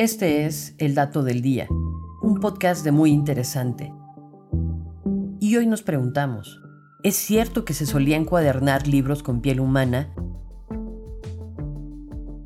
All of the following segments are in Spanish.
Este es El Dato del Día, un podcast de muy interesante. Y hoy nos preguntamos, ¿es cierto que se solía encuadernar libros con piel humana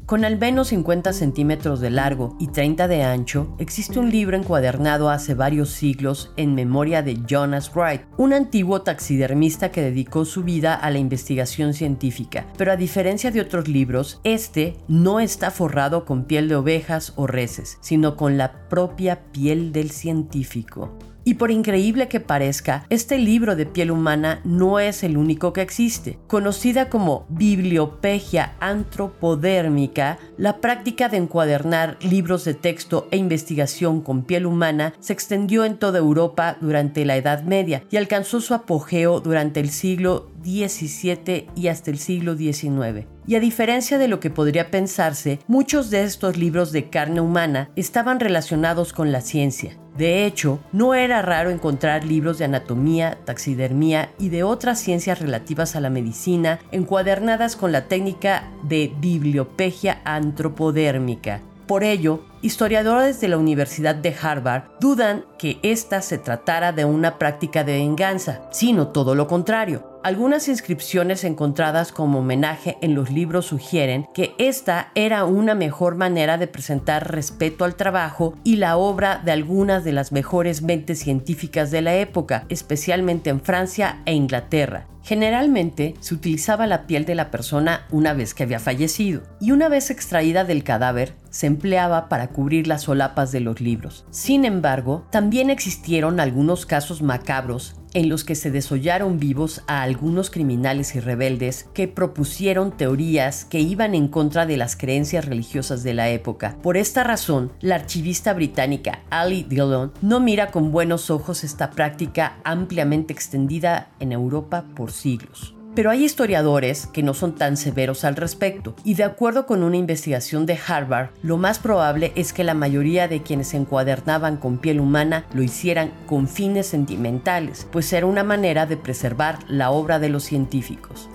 con al menos 50 centímetros de largo y 30 de ancho, existe un libro encuadernado hace varios siglos en memoria de Jonas Wright, un antiguo taxidermista que dedicó su vida a la investigación científica. Pero a diferencia de otros libros, este no está forrado con piel de ovejas o reses, sino con la propia piel del científico. Y por increíble que parezca, este libro de piel humana no es el único que existe. Conocida como bibliopegia antropodérmica, la práctica de encuadernar libros de texto e investigación con piel humana se extendió en toda Europa durante la Edad Media y alcanzó su apogeo durante el siglo XVII y hasta el siglo XIX. Y a diferencia de lo que podría pensarse, muchos de estos libros de carne humana estaban relacionados con la ciencia. De hecho, no era raro encontrar libros de anatomía, taxidermía y de otras ciencias relativas a la medicina encuadernadas con la técnica de bibliopegia antropodérmica. Por ello, historiadores de la Universidad de Harvard dudan que esta se tratara de una práctica de venganza, sino todo lo contrario. Algunas inscripciones encontradas como homenaje en los libros sugieren que esta era una mejor manera de presentar respeto al trabajo y la obra de algunas de las mejores mentes científicas de la época, especialmente en Francia e Inglaterra. Generalmente se utilizaba la piel de la persona una vez que había fallecido y una vez extraída del cadáver se empleaba para cubrir las solapas de los libros. Sin embargo, también existieron algunos casos macabros en los que se desollaron vivos a algunos criminales y rebeldes que propusieron teorías que iban en contra de las creencias religiosas de la época. Por esta razón, la archivista británica Ali Dillon no mira con buenos ojos esta práctica ampliamente extendida en Europa por siglos. Pero hay historiadores que no son tan severos al respecto, y de acuerdo con una investigación de Harvard, lo más probable es que la mayoría de quienes se encuadernaban con piel humana lo hicieran con fines sentimentales, pues era una manera de preservar la obra de los científicos.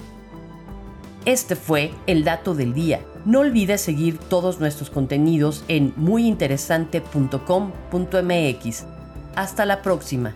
Este fue el dato del día. No olvides seguir todos nuestros contenidos en muyinteresante.com.mx. Hasta la próxima.